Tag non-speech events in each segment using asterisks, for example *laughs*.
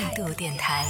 态度电台，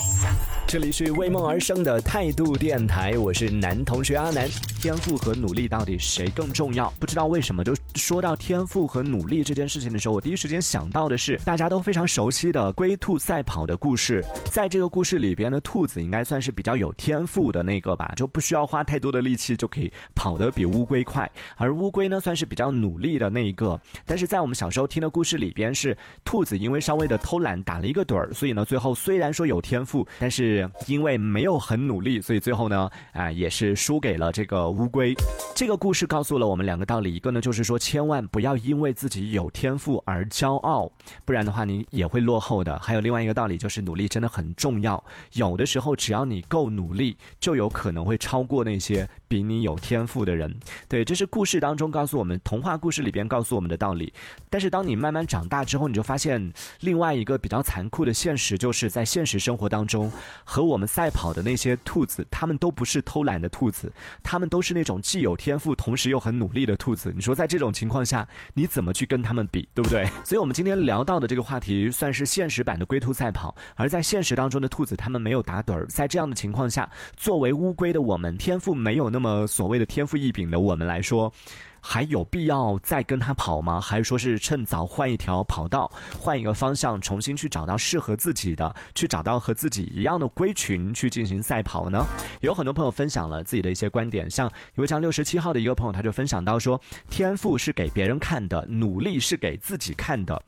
这里是为梦而生的态度电台，我是男同学阿南。天赋和努力到底谁更重要？不知道为什么，就说到天赋和努力这件事情的时候，我第一时间想到的是大家都非常熟悉的龟兔赛跑的故事。在这个故事里边的兔子应该算是比较有天赋的那个吧，就不需要花太多的力气就可以跑得比乌龟快。而乌龟呢，算是比较努力的那一个。但是在我们小时候听的故事里边，是兔子因为稍微的偷懒打了一个盹儿，所以呢，最后虽然说有天赋，但是因为没有很努力，所以最后呢，啊，也是输给了这个。乌龟，这个故事告诉了我们两个道理，一个呢就是说，千万不要因为自己有天赋而骄傲，不然的话你也会落后的。还有另外一个道理就是，努力真的很重要，有的时候只要你够努力，就有可能会超过那些比你有天赋的人。对，这是故事当中告诉我们，童话故事里边告诉我们的道理。但是当你慢慢长大之后，你就发现另外一个比较残酷的现实，就是在现实生活当中，和我们赛跑的那些兔子，他们都不是偷懒的兔子，他们都。是那种既有天赋，同时又很努力的兔子。你说在这种情况下，你怎么去跟他们比，对不对？所以，我们今天聊到的这个话题，算是现实版的龟兔赛跑。而在现实当中的兔子，他们没有打盹儿。在这样的情况下，作为乌龟的我们，天赋没有那那么所谓的天赋异禀的我们来说。还有必要再跟他跑吗？还是说是趁早换一条跑道，换一个方向，重新去找到适合自己的，去找到和自己一样的龟群去进行赛跑呢？有很多朋友分享了自己的一些观点，像有位叫六十七号的一个朋友，他就分享到说：天赋是给别人看的，努力是给自己看的。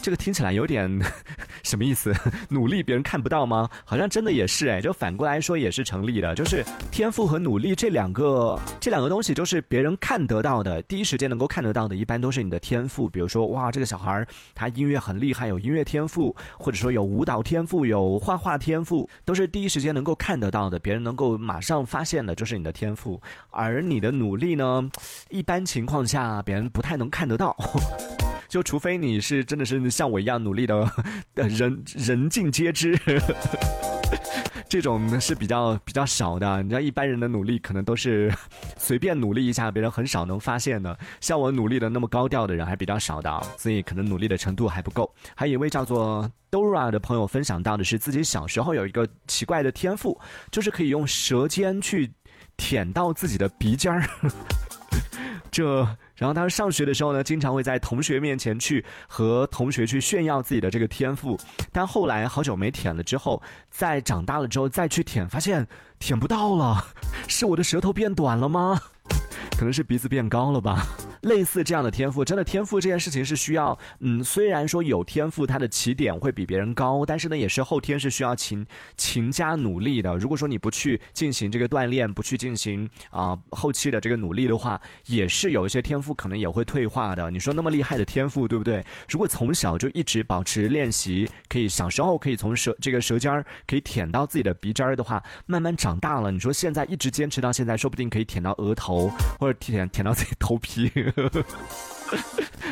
这个听起来有点什么意思？*laughs* 努力别人看不到吗？好像真的也是哎，就反过来说也是成立的，就是天赋和努力这两个这两个东西，就是别人看得到的。第一时间能够看得到的，一般都是你的天赋。比如说，哇，这个小孩他音乐很厉害，有音乐天赋，或者说有舞蹈天赋，有画画天赋，都是第一时间能够看得到的，别人能够马上发现的，就是你的天赋。而你的努力呢，一般情况下别人不太能看得到，就除非你是真的是像我一样努力的，*laughs* 人人尽皆知。*laughs* 这种是比较比较少的，你知道一般人的努力可能都是随便努力一下，别人很少能发现的。像我努力的那么高调的人还比较少的，所以可能努力的程度还不够。还有一位叫做 Dora 的朋友分享到的是，自己小时候有一个奇怪的天赋，就是可以用舌尖去舔到自己的鼻尖儿。*laughs* 这。然后他上学的时候呢，经常会在同学面前去和同学去炫耀自己的这个天赋，但后来好久没舔了之后，在长大了之后再去舔，发现舔不到了，是我的舌头变短了吗？可能是鼻子变高了吧。类似这样的天赋，真的天赋这件事情是需要，嗯，虽然说有天赋，它的起点会比别人高，但是呢，也是后天是需要勤勤加努力的。如果说你不去进行这个锻炼，不去进行啊后期的这个努力的话，也是有一些天赋可能也会退化的。你说那么厉害的天赋，对不对？如果从小就一直保持练习，可以小时候可以从舌这个舌尖儿可以舔到自己的鼻尖儿的话，慢慢长大了，你说现在一直坚持到现在，说不定可以舔到额头，或者舔舔到自己 *laughs* 头皮，呵呵。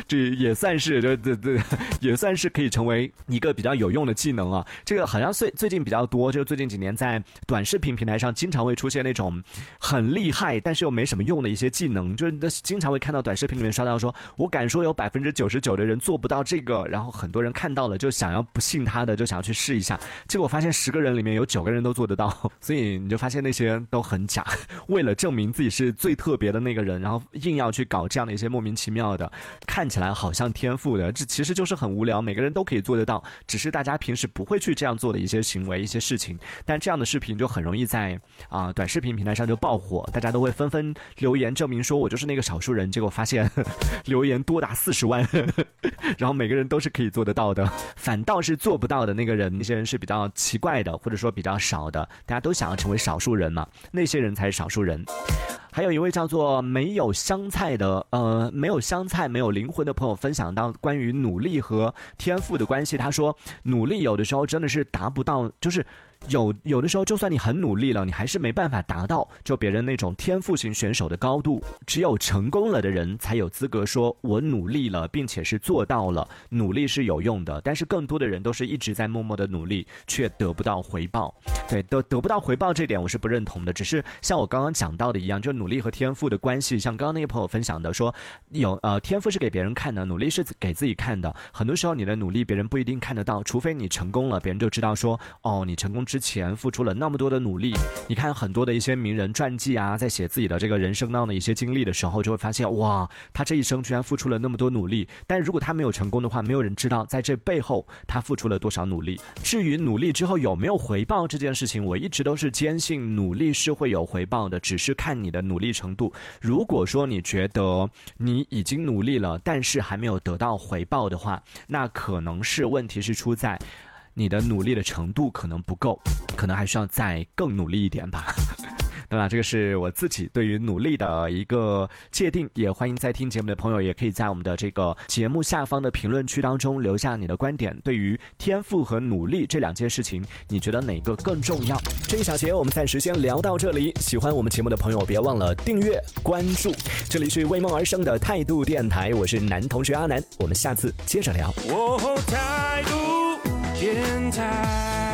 这也算是，这这这也算是可以成为一个比较有用的技能啊。这个好像最最近比较多，就最近几年在短视频平台上经常会出现那种很厉害但是又没什么用的一些技能，就是经常会看到短视频里面刷到说，我敢说有百分之九十九的人做不到这个，然后很多人看到了就想要不信他的，就想要去试一下，结果发现十个人里面有九个人都做得到，所以你就发现那些都很假，为了证明自己是最特别的那个人，然后硬要去搞这样的一些莫名其妙的。看起来好像天赋的，这其实就是很无聊，每个人都可以做得到，只是大家平时不会去这样做的一些行为、一些事情。但这样的视频就很容易在啊短视频平台上就爆火，大家都会纷纷留言证明说我就是那个少数人。结果发现 *laughs* 留言多达四十万，然后每个人都是可以做得到的，反倒是做不到的那个人，那些人是比较奇怪的，或者说比较少的，大家都想要成为少数人嘛，那些人才是少数人。还有一位叫做没有香菜的，呃，没有香菜、没有灵魂的朋友分享到关于努力和天赋的关系。他说，努力有的时候真的是达不到，就是。有有的时候，就算你很努力了，你还是没办法达到就别人那种天赋型选手的高度。只有成功了的人才有资格说“我努力了，并且是做到了”。努力是有用的，但是更多的人都是一直在默默的努力，却得不到回报。对，得得不到回报这点我是不认同的。只是像我刚刚讲到的一样，就努力和天赋的关系，像刚刚那个朋友分享的说，有呃天赋是给别人看的，努力是给自己看的。很多时候你的努力别人不一定看得到，除非你成功了，别人就知道说，哦，你成功之前付出了那么多的努力。你看很多的一些名人传记啊，在写自己的这个人生当中的一些经历的时候，就会发现，哇，他这一生居然付出了那么多努力。但如果他没有成功的话，没有人知道在这背后他付出了多少努力。至于努力之后有没有回报这件事情，我一直都是坚信努力是会有回报的，只是看你的努力程度。如果说你觉得你已经努力了，但是还没有得到回报的话，那可能是问题是出在你的努力的程度可能不够，可能还需要再更努力一点吧。当然，这个是我自己对于努力的一个界定，也欢迎在听节目的朋友，也可以在我们的这个节目下方的评论区当中留下你的观点。对于天赋和努力这两件事情，你觉得哪个更重要？这一小节我们暂时先聊到这里。喜欢我们节目的朋友，别忘了订阅关注。这里是为梦而生的态度电台，我是男同学阿南，我们下次接着聊。态度烟台。